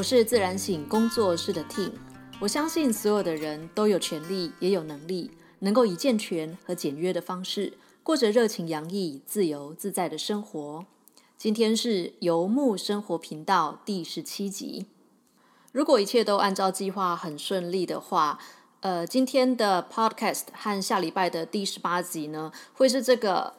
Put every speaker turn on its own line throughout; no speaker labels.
我是自然醒工作室的 Team，我相信所有的人都有权利，也有能力，能够以健全和简约的方式，过着热情洋溢、自由自在的生活。今天是游牧生活频道第十七集。如果一切都按照计划很顺利的话，呃，今天的 Podcast 和下礼拜的第十八集呢，会是这个。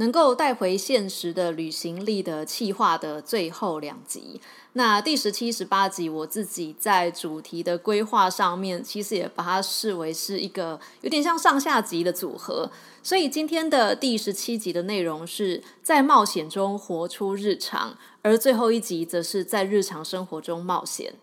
能够带回现实的旅行力的企划的最后两集，那第十七、十八集，我自己在主题的规划上面，其实也把它视为是一个有点像上下集的组合。所以今天的第十七集的内容是在冒险中活出日常，而最后一集则是在日常生活中冒险。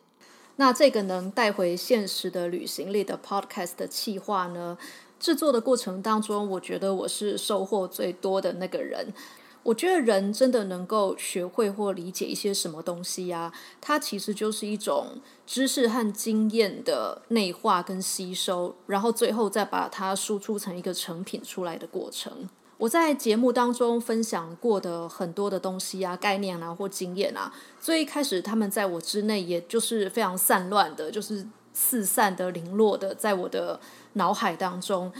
那这个能带回现实的旅行力的 Podcast 的企划呢？制作的过程当中，我觉得我是收获最多的那个人。我觉得人真的能够学会或理解一些什么东西呀？它其实就是一种知识和经验的内化跟吸收，然后最后再把它输出成一个成品出来的过程。我在节目当中分享过的很多的东西啊、概念啊或经验啊，最一开始他们在我之内，也就是非常散乱的，就是四散的、零落的，在我的。脑海当中，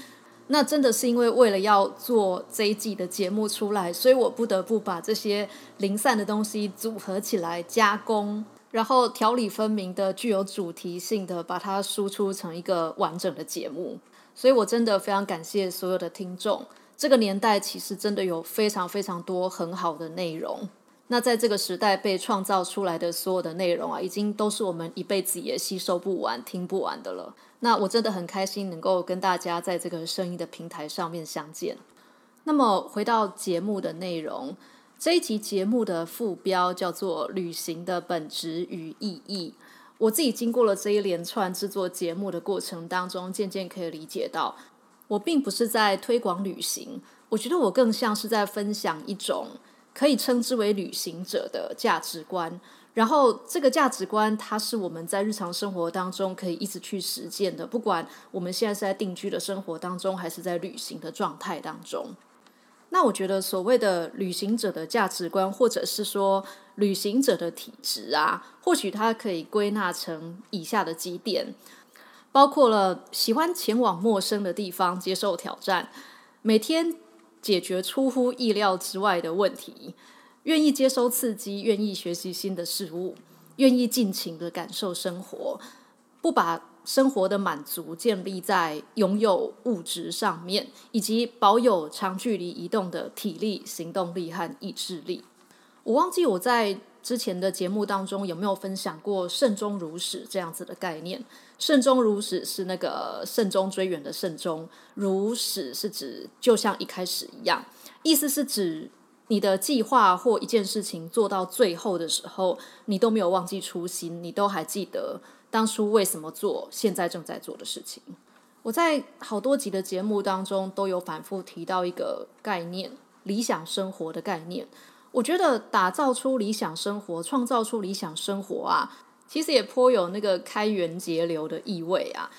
那真的是因为为了要做这一季的节目出来，所以我不得不把这些零散的东西组合起来加工，然后条理分明的、具有主题性的把它输出成一个完整的节目。所以我真的非常感谢所有的听众。这个年代其实真的有非常非常多很好的内容。那在这个时代被创造出来的所有的内容啊，已经都是我们一辈子也吸收不完、听不完的了。那我真的很开心能够跟大家在这个声音的平台上面相见。那么回到节目的内容，这一集节目的副标叫做“旅行的本质与意义”。我自己经过了这一连串制作节目的过程当中，渐渐可以理解到，我并不是在推广旅行，我觉得我更像是在分享一种。可以称之为旅行者的价值观，然后这个价值观，它是我们在日常生活当中可以一直去实践的。不管我们现在是在定居的生活当中，还是在旅行的状态当中，那我觉得所谓的旅行者的价值观，或者是说旅行者的体质啊，或许它可以归纳成以下的几点，包括了喜欢前往陌生的地方，接受挑战，每天。解决出乎意料之外的问题，愿意接收刺激，愿意学习新的事物，愿意尽情的感受生活，不把生活的满足建立在拥有物质上面，以及保有长距离移动的体力、行动力和意志力。我忘记我在。之前的节目当中有没有分享过“慎终如始”这样子的概念？“慎终如始”是那个慎终追远的“慎终”，“如始”是指就像一开始一样，意思是指你的计划或一件事情做到最后的时候，你都没有忘记初心，你都还记得当初为什么做现在正在做的事情。我在好多集的节目当中都有反复提到一个概念——理想生活的概念。我觉得打造出理想生活，创造出理想生活啊，其实也颇有那个开源节流的意味啊，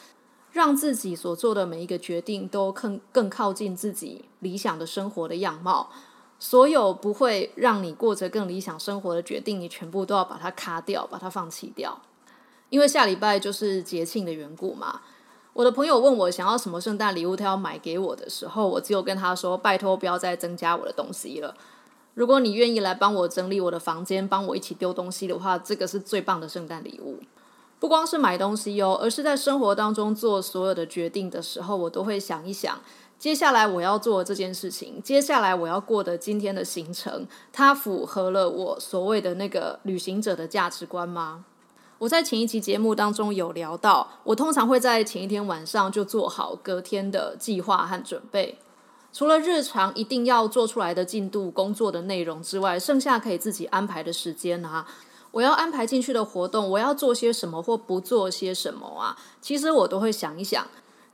让自己所做的每一个决定都更更靠近自己理想的生活的样貌。所有不会让你过着更理想生活的决定，你全部都要把它卡掉，把它放弃掉。因为下礼拜就是节庆的缘故嘛。我的朋友问我想要什么圣诞礼物，他要买给我的时候，我只有跟他说：拜托不要再增加我的东西了。如果你愿意来帮我整理我的房间，帮我一起丢东西的话，这个是最棒的圣诞礼物。不光是买东西哦，而是在生活当中做所有的决定的时候，我都会想一想，接下来我要做这件事情，接下来我要过的今天的行程，它符合了我所谓的那个旅行者的价值观吗？我在前一期节目当中有聊到，我通常会在前一天晚上就做好隔天的计划和准备。除了日常一定要做出来的进度、工作的内容之外，剩下可以自己安排的时间啊，我要安排进去的活动，我要做些什么或不做些什么啊？其实我都会想一想，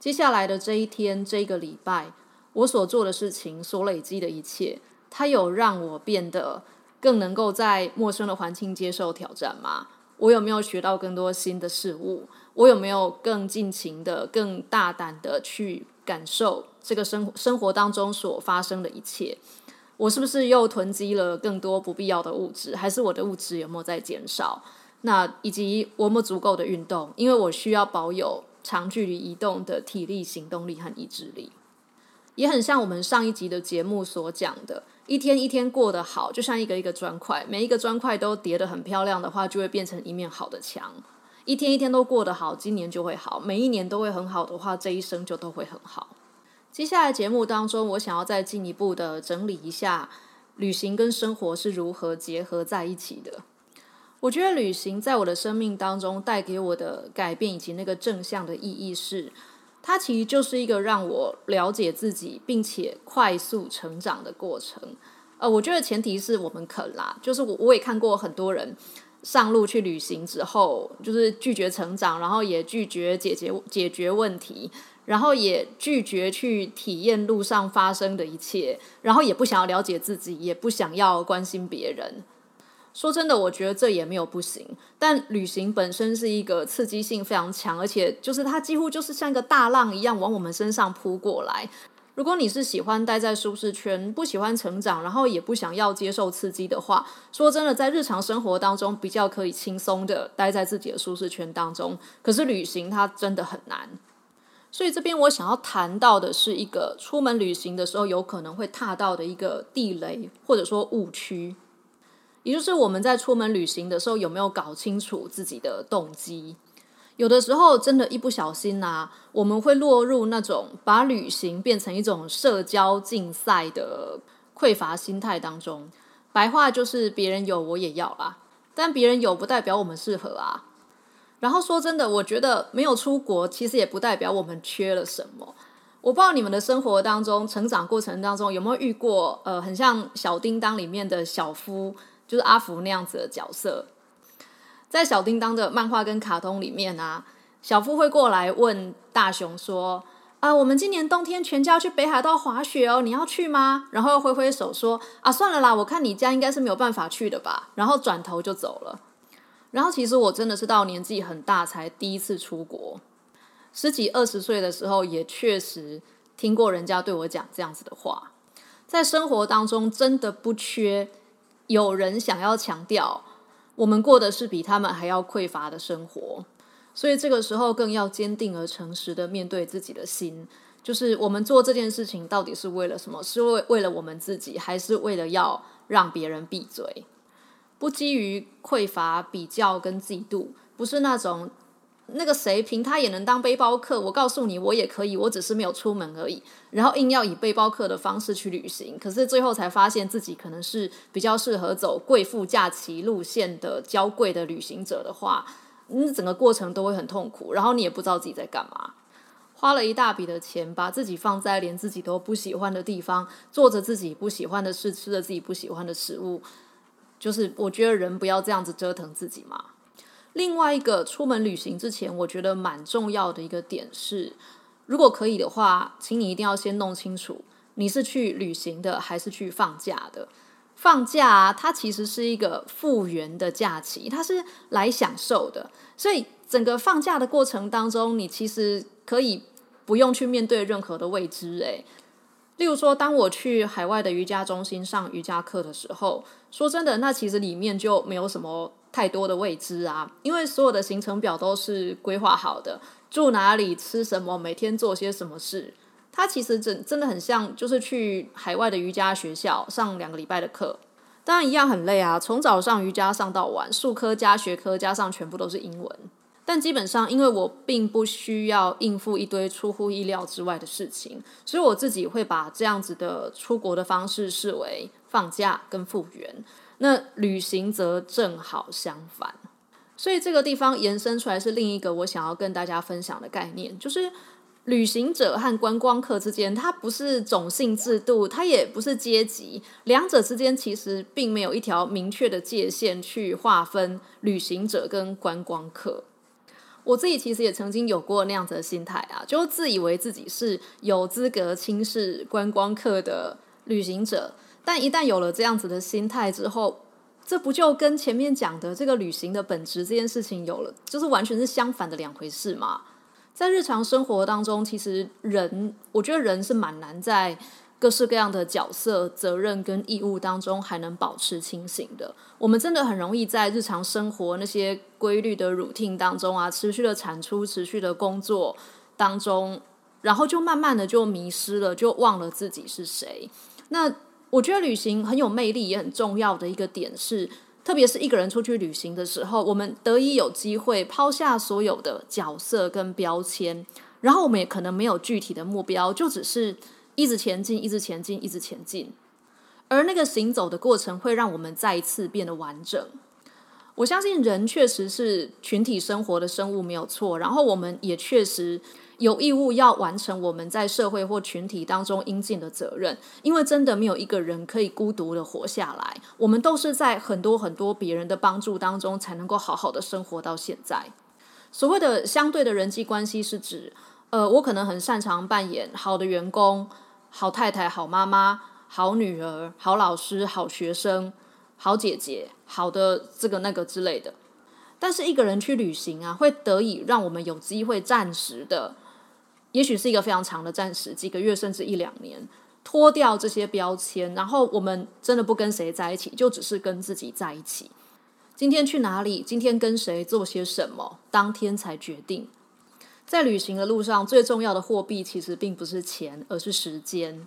接下来的这一天、这个礼拜，我所做的事情、所累积的一切，它有让我变得更能够在陌生的环境接受挑战吗？我有没有学到更多新的事物？我有没有更尽情的、更大胆的去？感受这个生生活当中所发生的一切，我是不是又囤积了更多不必要的物质？还是我的物质有没有在减少？那以及我有足够的运动，因为我需要保有长距离移动的体力、行动力和意志力。也很像我们上一集的节目所讲的，一天一天过得好，就像一个一个砖块，每一个砖块都叠得很漂亮的话，就会变成一面好的墙。一天一天都过得好，今年就会好；每一年都会很好的话，这一生就都会很好。接下来节目当中，我想要再进一步的整理一下，旅行跟生活是如何结合在一起的。我觉得旅行在我的生命当中带给我的改变以及那个正向的意义是，它其实就是一个让我了解自己并且快速成长的过程。呃，我觉得前提是我们肯啦，就是我我也看过很多人。上路去旅行之后，就是拒绝成长，然后也拒绝解决解决问题，然后也拒绝去体验路上发生的一切，然后也不想要了解自己，也不想要关心别人。说真的，我觉得这也没有不行。但旅行本身是一个刺激性非常强，而且就是它几乎就是像一个大浪一样往我们身上扑过来。如果你是喜欢待在舒适圈，不喜欢成长，然后也不想要接受刺激的话，说真的，在日常生活当中比较可以轻松的待在自己的舒适圈当中。可是旅行它真的很难，所以这边我想要谈到的是一个出门旅行的时候有可能会踏到的一个地雷或者说误区，也就是我们在出门旅行的时候有没有搞清楚自己的动机。有的时候，真的，一不小心呐，我们会落入那种把旅行变成一种社交竞赛的匮乏心态当中。白话就是别人有我也要啦，但别人有不代表我们适合啊。然后说真的，我觉得没有出国，其实也不代表我们缺了什么。我不知道你们的生活当中、成长过程当中有没有遇过，呃，很像小叮当里面的小夫，就是阿福那样子的角色。在小叮当的漫画跟卡通里面啊，小夫会过来问大雄说：“啊，我们今年冬天全家去北海道滑雪哦，你要去吗？”然后挥挥手说：“啊，算了啦，我看你家应该是没有办法去的吧。”然后转头就走了。然后其实我真的是到年纪很大才第一次出国，十几二十岁的时候也确实听过人家对我讲这样子的话，在生活当中真的不缺有人想要强调。我们过的是比他们还要匮乏的生活，所以这个时候更要坚定而诚实的面对自己的心，就是我们做这件事情到底是为了什么？是为为了我们自己，还是为了要让别人闭嘴？不基于匮乏、比较跟嫉妒，不是那种。那个谁凭他也能当背包客，我告诉你，我也可以，我只是没有出门而已。然后硬要以背包客的方式去旅行，可是最后才发现自己可能是比较适合走贵妇假期路线的娇贵的旅行者的话，那整个过程都会很痛苦。然后你也不知道自己在干嘛，花了一大笔的钱，把自己放在连自己都不喜欢的地方，做着自己不喜欢的事，吃着自己不喜欢的食物，就是我觉得人不要这样子折腾自己嘛。另外一个出门旅行之前，我觉得蛮重要的一个点是，如果可以的话，请你一定要先弄清楚你是去旅行的还是去放假的。放假它其实是一个复原的假期，它是来享受的，所以整个放假的过程当中，你其实可以不用去面对任何的未知。诶，例如说，当我去海外的瑜伽中心上瑜伽课的时候，说真的，那其实里面就没有什么。太多的未知啊，因为所有的行程表都是规划好的，住哪里、吃什么、每天做些什么事。它其实真真的很像，就是去海外的瑜伽学校上两个礼拜的课，当然一样很累啊，从早上瑜伽上到晚，术科加学科加上全部都是英文。但基本上，因为我并不需要应付一堆出乎意料之外的事情，所以我自己会把这样子的出国的方式视为放假跟复原。那旅行则正好相反，所以这个地方延伸出来是另一个我想要跟大家分享的概念，就是旅行者和观光客之间，它不是种姓制度，它也不是阶级，两者之间其实并没有一条明确的界限去划分旅行者跟观光客。我自己其实也曾经有过那样子的心态啊，就自以为自己是有资格轻视观光客的旅行者。但一旦有了这样子的心态之后，这不就跟前面讲的这个旅行的本质这件事情有了，就是完全是相反的两回事嘛？在日常生活当中，其实人，我觉得人是蛮难在各式各样的角色、责任跟义务当中，还能保持清醒的。我们真的很容易在日常生活那些规律的 routine 当中啊，持续的产出、持续的工作当中，然后就慢慢的就迷失了，就忘了自己是谁。那我觉得旅行很有魅力，也很重要的一个点是。特别是一个人出去旅行的时候，我们得以有机会抛下所有的角色跟标签，然后我们也可能没有具体的目标，就只是一直前进，一直前进，一直前进。而那个行走的过程会让我们再一次变得完整。我相信人确实是群体生活的生物，没有错。然后我们也确实。有义务要完成我们在社会或群体当中应尽的责任，因为真的没有一个人可以孤独的活下来。我们都是在很多很多别人的帮助当中，才能够好好的生活到现在。所谓的相对的人际关系，是指，呃，我可能很擅长扮演好的员工、好太太、好妈妈、好女儿、好老师、好学生、好姐姐、好的这个那个之类的。但是一个人去旅行啊，会得以让我们有机会暂时的。也许是一个非常长的暂时，几个月甚至一两年，脱掉这些标签，然后我们真的不跟谁在一起，就只是跟自己在一起。今天去哪里？今天跟谁做些什么？当天才决定。在旅行的路上，最重要的货币其实并不是钱，而是时间。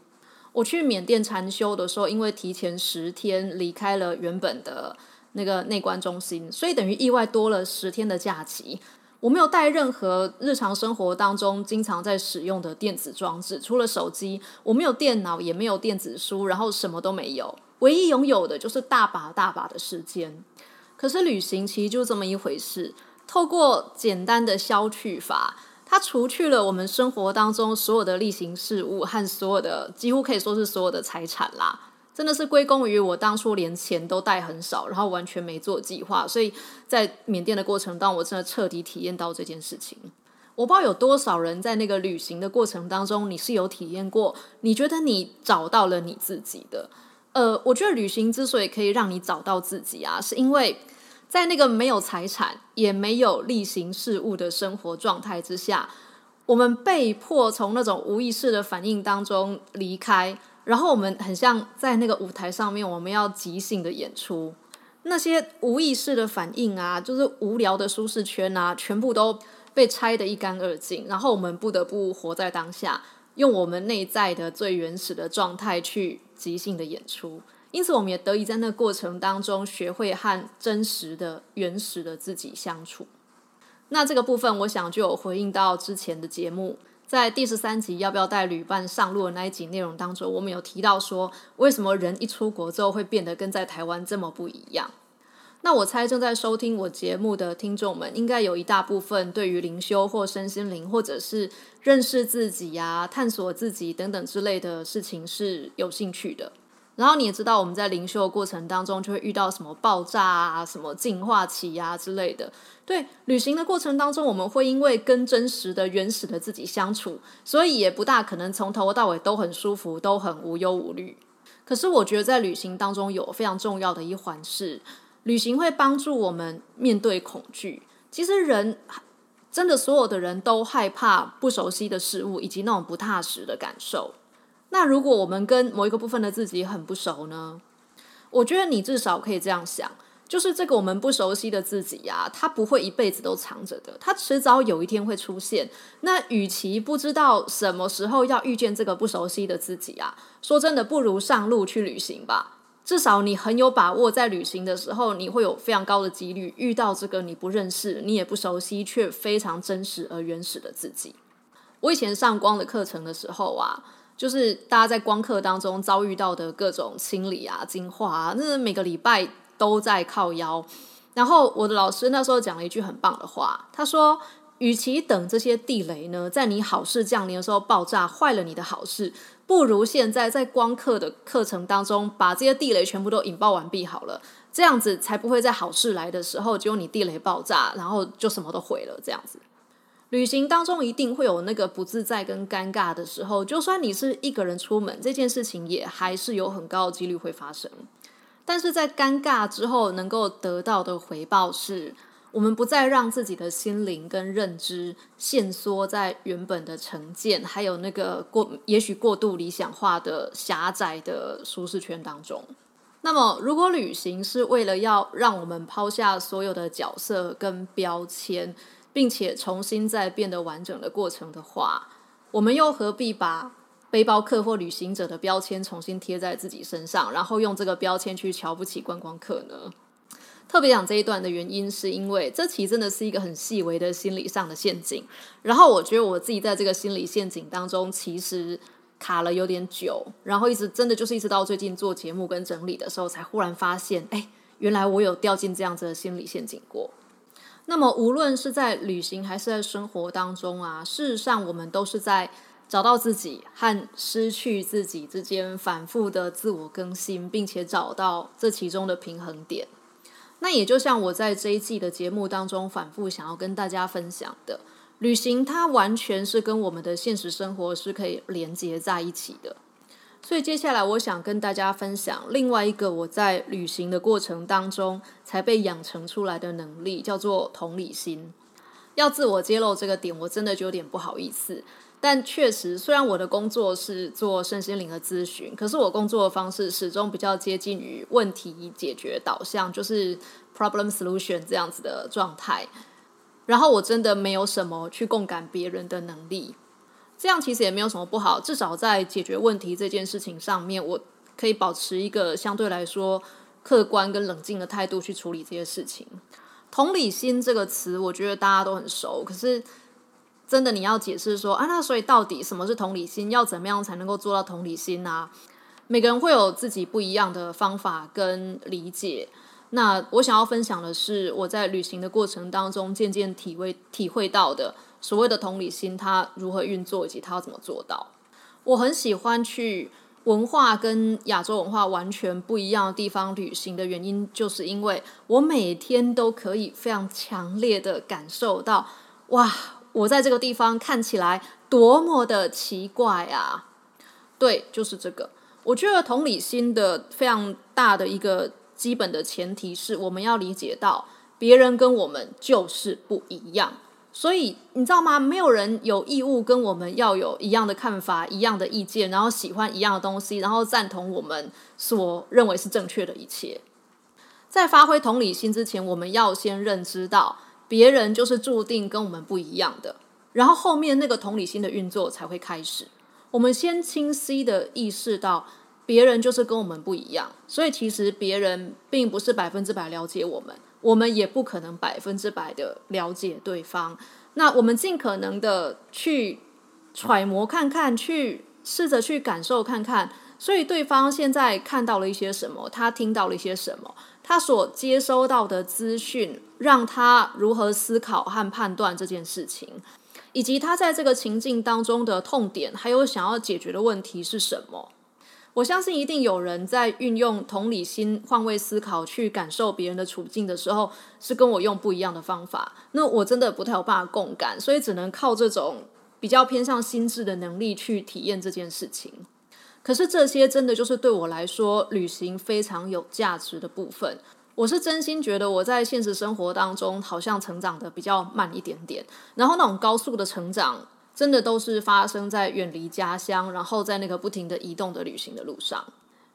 我去缅甸禅修的时候，因为提前十天离开了原本的那个内观中心，所以等于意外多了十天的假期。我没有带任何日常生活当中经常在使用的电子装置，除了手机，我没有电脑，也没有电子书，然后什么都没有。唯一拥有的就是大把大把的时间。可是旅行其实就这么一回事，透过简单的消去法，它除去了我们生活当中所有的例行事务和所有的几乎可以说是所有的财产啦。真的是归功于我当初连钱都带很少，然后完全没做计划，所以在缅甸的过程当中，我真的彻底体验到这件事情。我不知道有多少人在那个旅行的过程当中，你是有体验过，你觉得你找到了你自己的。呃，我觉得旅行之所以可以让你找到自己啊，是因为在那个没有财产也没有例行事务的生活状态之下，我们被迫从那种无意识的反应当中离开。然后我们很像在那个舞台上面，我们要即兴的演出，那些无意识的反应啊，就是无聊的舒适圈啊，全部都被拆得一干二净。然后我们不得不活在当下，用我们内在的最原始的状态去即兴的演出。因此，我们也得以在那个过程当中学会和真实的、原始的自己相处。那这个部分，我想就有回应到之前的节目。在第十三集要不要带旅伴上路的那一集内容当中，我们有提到说，为什么人一出国之后会变得跟在台湾这么不一样？那我猜正在收听我节目的听众们，应该有一大部分对于灵修或身心灵，或者是认识自己呀、探索自己等等之类的事情是有兴趣的。然后你也知道，我们在灵修的过程当中就会遇到什么爆炸啊、什么进化期啊之类的。对，旅行的过程当中，我们会因为跟真实的、原始的自己相处，所以也不大可能从头到尾都很舒服、都很无忧无虑。可是我觉得在旅行当中有非常重要的一环是，旅行会帮助我们面对恐惧。其实人真的所有的人都害怕不熟悉的事物以及那种不踏实的感受。那如果我们跟某一个部分的自己很不熟呢？我觉得你至少可以这样想，就是这个我们不熟悉的自己呀，它不会一辈子都藏着的，它迟早有一天会出现。那与其不知道什么时候要遇见这个不熟悉的自己啊，说真的，不如上路去旅行吧。至少你很有把握，在旅行的时候，你会有非常高的几率遇到这个你不认识、你也不熟悉却非常真实而原始的自己。我以前上光的课程的时候啊。就是大家在光课当中遭遇到的各种清理啊、净化啊，那每个礼拜都在靠腰。然后我的老师那时候讲了一句很棒的话，他说：“与其等这些地雷呢，在你好事降临的时候爆炸坏了你的好事，不如现在在光课的课程当中把这些地雷全部都引爆完毕好了，这样子才不会在好事来的时候，只有你地雷爆炸，然后就什么都毁了这样子。”旅行当中一定会有那个不自在跟尴尬的时候，就算你是一个人出门，这件事情也还是有很高的几率会发生。但是在尴尬之后，能够得到的回报是，我们不再让自己的心灵跟认知限缩在原本的成见，还有那个过也许过度理想化的狭窄的舒适圈当中。那么，如果旅行是为了要让我们抛下所有的角色跟标签，并且重新再变得完整的过程的话，我们又何必把背包客或旅行者的标签重新贴在自己身上，然后用这个标签去瞧不起观光客呢？特别讲这一段的原因，是因为这其实真的是一个很细微的心理上的陷阱。然后我觉得我自己在这个心理陷阱当中，其实卡了有点久，然后一直真的就是一直到最近做节目跟整理的时候，才忽然发现，哎，原来我有掉进这样子的心理陷阱过。那么无论是在旅行还是在生活当中啊，事实上我们都是在找到自己和失去自己之间反复的自我更新，并且找到这其中的平衡点。那也就像我在这一季的节目当中反复想要跟大家分享的，旅行它完全是跟我们的现实生活是可以连接在一起的。所以接下来我想跟大家分享另外一个我在旅行的过程当中才被养成出来的能力，叫做同理心。要自我揭露这个点，我真的就有点不好意思。但确实，虽然我的工作是做身心灵的咨询，可是我工作的方式始终比较接近于问题解决导向，就是 problem solution 这样子的状态。然后我真的没有什么去共感别人的能力，这样其实也没有什么不好。至少在解决问题这件事情上面，我可以保持一个相对来说客观跟冷静的态度去处理这些事情。同理心这个词，我觉得大家都很熟，可是。真的，你要解释说啊，那所以到底什么是同理心？要怎么样才能够做到同理心呢？每个人会有自己不一样的方法跟理解。那我想要分享的是，我在旅行的过程当中渐渐体会体会到的所谓的同理心，它如何运作以及它要怎么做到。我很喜欢去文化跟亚洲文化完全不一样的地方旅行的原因，就是因为我每天都可以非常强烈的感受到，哇！我在这个地方看起来多么的奇怪啊！对，就是这个。我觉得同理心的非常大的一个基本的前提是，我们要理解到别人跟我们就是不一样。所以你知道吗？没有人有义务跟我们要有一样的看法、一样的意见，然后喜欢一样的东西，然后赞同我们所认为是正确的一切。在发挥同理心之前，我们要先认知到。别人就是注定跟我们不一样的，然后后面那个同理心的运作才会开始。我们先清晰的意识到，别人就是跟我们不一样，所以其实别人并不是百分之百了解我们，我们也不可能百分之百的了解对方。那我们尽可能的去揣摩看看，去试着去感受看看。所以对方现在看到了一些什么，他听到了一些什么，他所接收到的资讯，让他如何思考和判断这件事情，以及他在这个情境当中的痛点，还有想要解决的问题是什么。我相信一定有人在运用同理心换位思考去感受别人的处境的时候，是跟我用不一样的方法。那我真的不太有办法共感，所以只能靠这种比较偏向心智的能力去体验这件事情。可是这些真的就是对我来说旅行非常有价值的部分。我是真心觉得我在现实生活当中好像成长的比较慢一点点，然后那种高速的成长真的都是发生在远离家乡，然后在那个不停的移动的旅行的路上。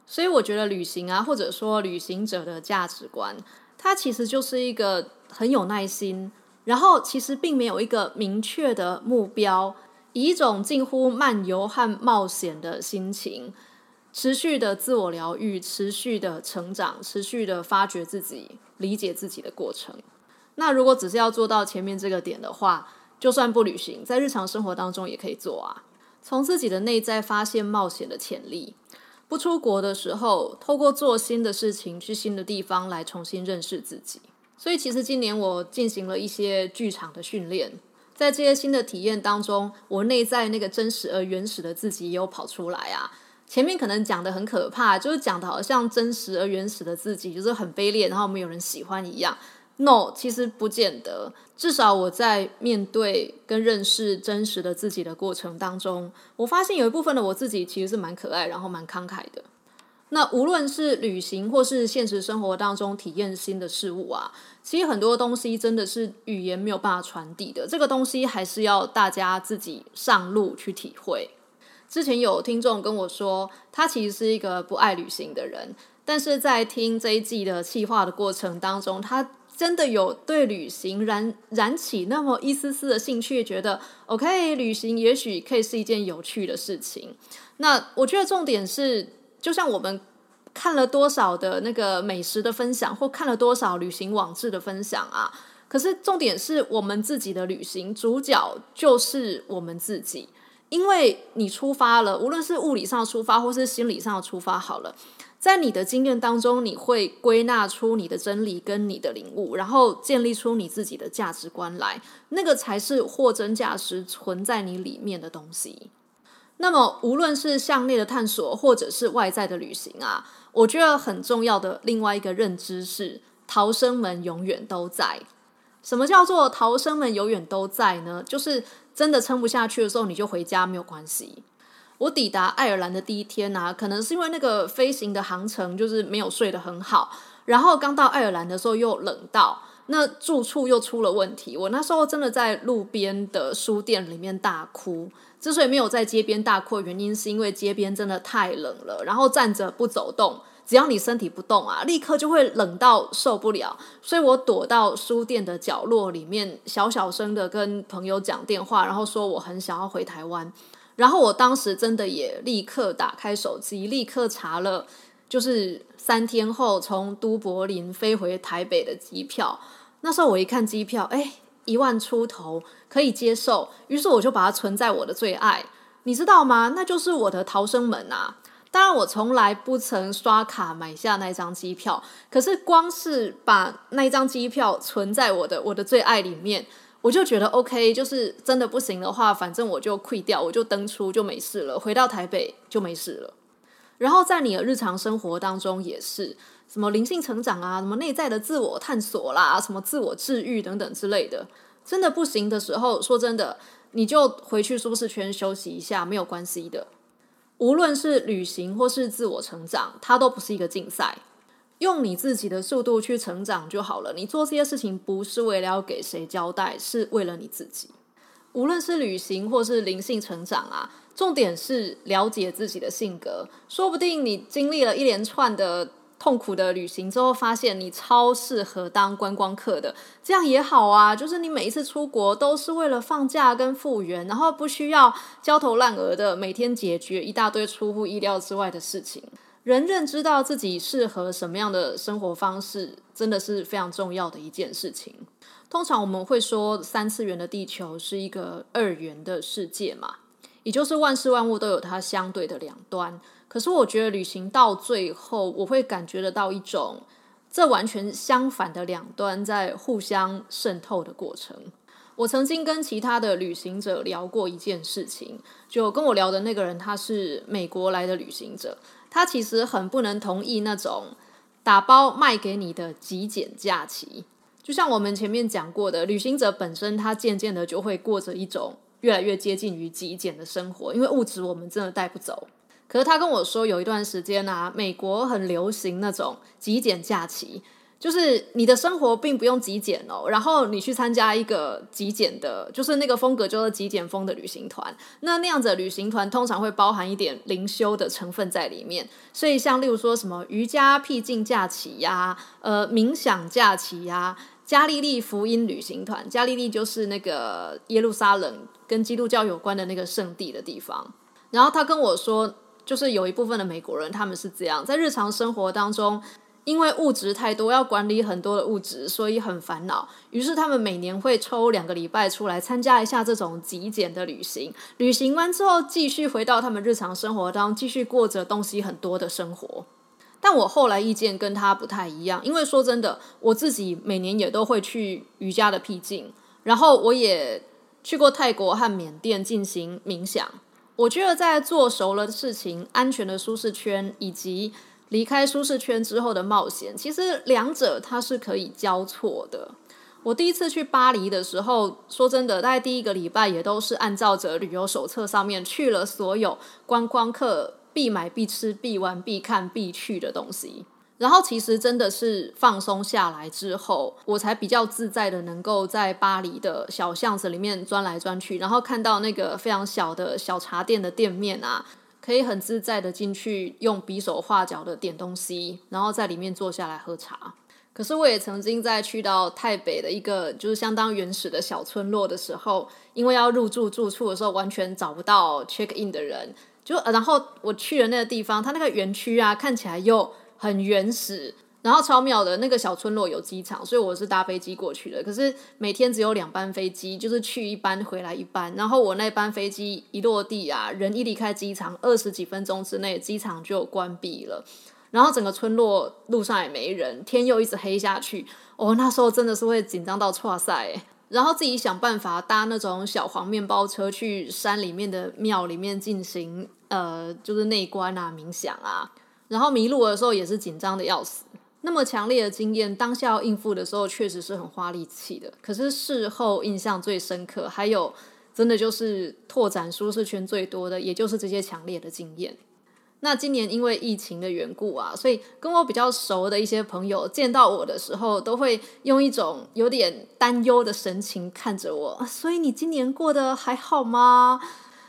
所以我觉得旅行啊，或者说旅行者的价值观，它其实就是一个很有耐心，然后其实并没有一个明确的目标。以一种近乎漫游和冒险的心情，持续的自我疗愈，持续的成长，持续的发掘自己、理解自己的过程。那如果只是要做到前面这个点的话，就算不旅行，在日常生活当中也可以做啊。从自己的内在发现冒险的潜力，不出国的时候，透过做新的事情，去新的地方来重新认识自己。所以，其实今年我进行了一些剧场的训练。在这些新的体验当中，我内在那个真实而原始的自己也有跑出来啊。前面可能讲的很可怕，就是讲的好像真实而原始的自己就是很卑劣，然后没有人喜欢一样。No，其实不见得。至少我在面对跟认识真实的自己的过程当中，我发现有一部分的我自己其实是蛮可爱，然后蛮慷慨的。那无论是旅行或是现实生活当中体验新的事物啊，其实很多东西真的是语言没有办法传递的。这个东西还是要大家自己上路去体会。之前有听众跟我说，他其实是一个不爱旅行的人，但是在听这一季的企划的过程当中，他真的有对旅行燃燃起那么一丝丝的兴趣，觉得 OK，旅行也许可以是一件有趣的事情。那我觉得重点是。就像我们看了多少的那个美食的分享，或看了多少旅行网志的分享啊，可是重点是我们自己的旅行主角就是我们自己，因为你出发了，无论是物理上出发，或是心理上出发，好了，在你的经验当中，你会归纳出你的真理跟你的领悟，然后建立出你自己的价值观来，那个才是货真价实存在你里面的东西。那么，无论是向内的探索，或者是外在的旅行啊，我觉得很重要的另外一个认知是，逃生门永远都在。什么叫做逃生门永远都在呢？就是真的撑不下去的时候，你就回家没有关系。我抵达爱尔兰的第一天啊，可能是因为那个飞行的航程就是没有睡得很好，然后刚到爱尔兰的时候又冷到，那住处又出了问题。我那时候真的在路边的书店里面大哭。之所以没有在街边大哭，原因是因为街边真的太冷了，然后站着不走动，只要你身体不动啊，立刻就会冷到受不了。所以我躲到书店的角落里面，小小声的跟朋友讲电话，然后说我很想要回台湾。然后我当时真的也立刻打开手机，立刻查了，就是三天后从都柏林飞回台北的机票。那时候我一看机票，哎。一万出头可以接受，于是我就把它存在我的最爱，你知道吗？那就是我的逃生门啊！当然，我从来不曾刷卡买下那张机票，可是光是把那张机票存在我的我的最爱里面，我就觉得 OK，就是真的不行的话，反正我就溃掉，我就登出就没事了，回到台北就没事了。然后在你的日常生活当中也是。什么灵性成长啊，什么内在的自我探索啦，什么自我治愈等等之类的，真的不行的时候，说真的，你就回去舒适圈休息一下，没有关系的。无论是旅行或是自我成长，它都不是一个竞赛，用你自己的速度去成长就好了。你做这些事情不是为了要给谁交代，是为了你自己。无论是旅行或是灵性成长啊，重点是了解自己的性格。说不定你经历了一连串的。痛苦的旅行之后，发现你超适合当观光客的，这样也好啊。就是你每一次出国都是为了放假跟复原，然后不需要焦头烂额的每天解决一大堆出乎意料之外的事情。人认知到自己适合什么样的生活方式，真的是非常重要的一件事情。通常我们会说，三次元的地球是一个二元的世界嘛，也就是万事万物都有它相对的两端。可是我觉得旅行到最后，我会感觉得到一种这完全相反的两端在互相渗透的过程。我曾经跟其他的旅行者聊过一件事情，就跟我聊的那个人，他是美国来的旅行者，他其实很不能同意那种打包卖给你的极简假期。就像我们前面讲过的，旅行者本身他渐渐的就会过着一种越来越接近于极简的生活，因为物质我们真的带不走。可是他跟我说，有一段时间啊，美国很流行那种极简假期，就是你的生活并不用极简哦，然后你去参加一个极简的，就是那个风格就是极简风的旅行团。那那样子的旅行团通常会包含一点灵修的成分在里面，所以像例如说什么瑜伽僻静假期呀，呃，冥想假期呀，加利利福音旅行团，加利利就是那个耶路撒冷跟基督教有关的那个圣地的地方。然后他跟我说。就是有一部分的美国人，他们是这样，在日常生活当中，因为物质太多，要管理很多的物质，所以很烦恼。于是他们每年会抽两个礼拜出来参加一下这种极简的旅行。旅行完之后，继续回到他们日常生活当中，继续过着东西很多的生活。但我后来意见跟他不太一样，因为说真的，我自己每年也都会去瑜伽的僻静，然后我也去过泰国和缅甸进行冥想。我觉得在做熟了的事情、安全的舒适圈，以及离开舒适圈之后的冒险，其实两者它是可以交错的。我第一次去巴黎的时候，说真的，大概第一个礼拜也都是按照着旅游手册上面去了所有观光客必买、必吃、必玩、必看、必去的东西。然后其实真的是放松下来之后，我才比较自在的能够在巴黎的小巷子里面钻来钻去，然后看到那个非常小的小茶店的店面啊，可以很自在的进去用比手画脚的点东西，然后在里面坐下来喝茶。可是我也曾经在去到台北的一个就是相当原始的小村落的时候，因为要入住住处的时候完全找不到 check in 的人，就然后我去了那个地方，它那个园区啊看起来又。很原始，然后超妙的那个小村落有机场，所以我是搭飞机过去的。可是每天只有两班飞机，就是去一班回来一班。然后我那班飞机一落地啊，人一离开机场，二十几分钟之内机场就关闭了。然后整个村落路上也没人，天又一直黑下去。哦，那时候真的是会紧张到错赛。然后自己想办法搭那种小黄面包车去山里面的庙里面进行呃，就是内观啊、冥想啊。然后迷路的时候也是紧张的要死，那么强烈的经验，当下要应付的时候确实是很花力气的。可是事后印象最深刻，还有真的就是拓展舒适圈最多的，也就是这些强烈的经验。那今年因为疫情的缘故啊，所以跟我比较熟的一些朋友见到我的时候，都会用一种有点担忧的神情看着我。所以你今年过得还好吗？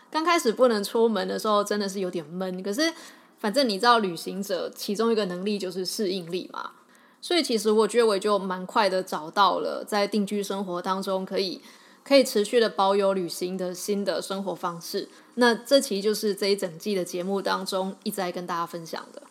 刚开始不能出门的时候，真的是有点闷。可是。反正你知道，旅行者其中一个能力就是适应力嘛，所以其实我觉得我就蛮快的找到了在定居生活当中可以可以持续的保有旅行的新的生活方式。那这其实就是这一整季的节目当中一直在跟大家分享的。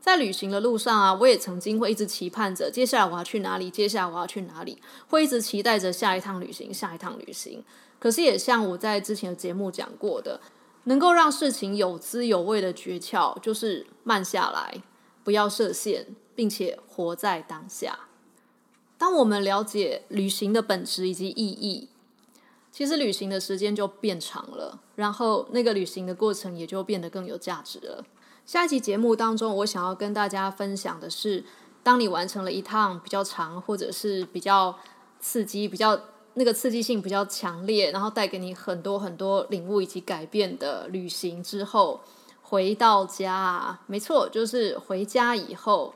在旅行的路上啊，我也曾经会一直期盼着接下来我要去哪里，接下来我要去哪里，会一直期待着下一趟旅行，下一趟旅行。可是也像我在之前的节目讲过的。能够让事情有滋有味的诀窍，就是慢下来，不要设限，并且活在当下。当我们了解旅行的本质以及意义，其实旅行的时间就变长了，然后那个旅行的过程也就变得更有价值了。下一集节目当中，我想要跟大家分享的是，当你完成了一趟比较长，或者是比较刺激、比较。那个刺激性比较强烈，然后带给你很多很多领悟以及改变的旅行之后，回到家，没错，就是回家以后，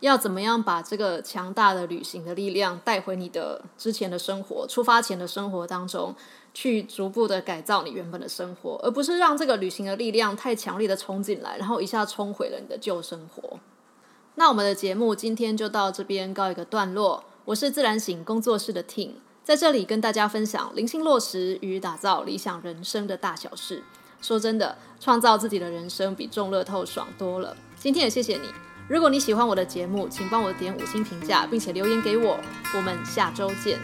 要怎么样把这个强大的旅行的力量带回你的之前的生活，出发前的生活当中，去逐步的改造你原本的生活，而不是让这个旅行的力量太强烈的冲进来，然后一下冲毁了你的旧生活。那我们的节目今天就到这边告一个段落，我是自然醒工作室的 Ting。在这里跟大家分享灵性落实与打造理想人生的大小事。说真的，创造自己的人生比中乐透爽多了。今天也谢谢你。如果你喜欢我的节目，请帮我点五星评价，并且留言给我。我们下周见。